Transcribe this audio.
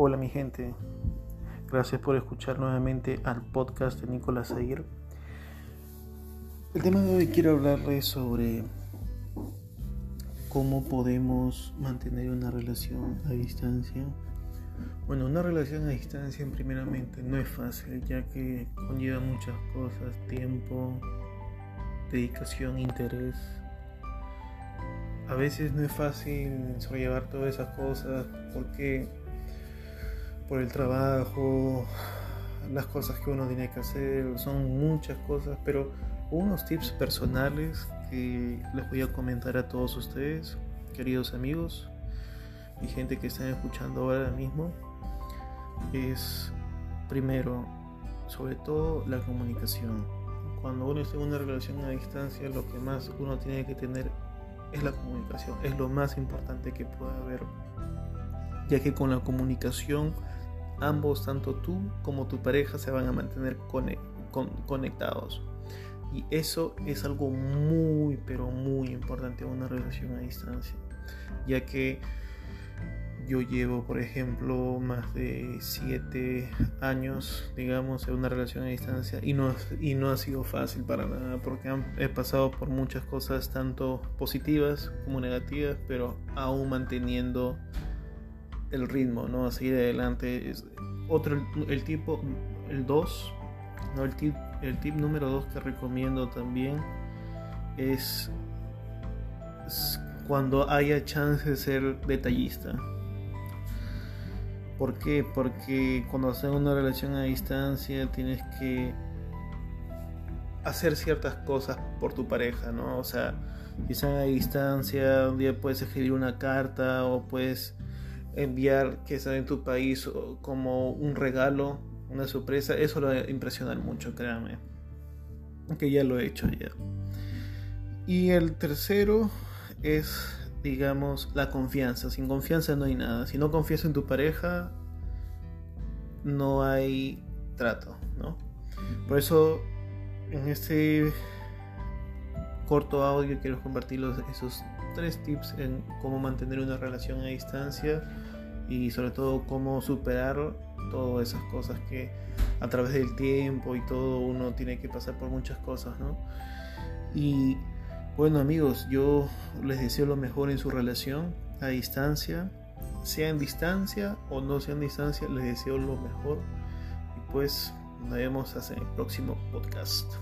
Hola mi gente, gracias por escuchar nuevamente al podcast de Nicolás Aguirre. El tema de hoy quiero hablarles sobre cómo podemos mantener una relación a distancia. Bueno, una relación a distancia primeramente no es fácil ya que conlleva muchas cosas, tiempo, dedicación, interés. A veces no es fácil sobrellevar todas esas cosas porque por el trabajo, las cosas que uno tiene que hacer, son muchas cosas, pero unos tips personales que les voy a comentar a todos ustedes, queridos amigos y gente que están escuchando ahora mismo, es primero, sobre todo la comunicación. Cuando uno está en una relación a distancia, lo que más uno tiene que tener es la comunicación, es lo más importante que puede haber, ya que con la comunicación ambos, tanto tú como tu pareja, se van a mantener conectados. Y eso es algo muy, pero muy importante en una relación a distancia. Ya que yo llevo, por ejemplo, más de 7 años, digamos, en una relación a distancia y no, y no ha sido fácil para nada porque he pasado por muchas cosas, tanto positivas como negativas, pero aún manteniendo el ritmo, ¿no? A seguir adelante. Es otro, el, tipo, el 2, ¿no? El tip, el tip número 2 que recomiendo también es, cuando haya chance de ser detallista. ¿Por qué? Porque cuando haces una relación a distancia tienes que hacer ciertas cosas por tu pareja, ¿no? O sea, si están a distancia, un día puedes escribir una carta o puedes enviar que está en tu país como un regalo, una sorpresa, eso lo va a impresionar mucho, créanme. Que ya lo he hecho ya. Y el tercero es, digamos, la confianza. Sin confianza no hay nada. Si no confías en tu pareja, no hay trato, ¿no? Por eso, en este corto audio quiero compartir esos tres tips en cómo mantener una relación a distancia y sobre todo cómo superar todas esas cosas que a través del tiempo y todo uno tiene que pasar por muchas cosas, ¿no? Y bueno amigos, yo les deseo lo mejor en su relación a distancia, sea en distancia o no sea en distancia, les deseo lo mejor y pues nos vemos hasta el próximo podcast.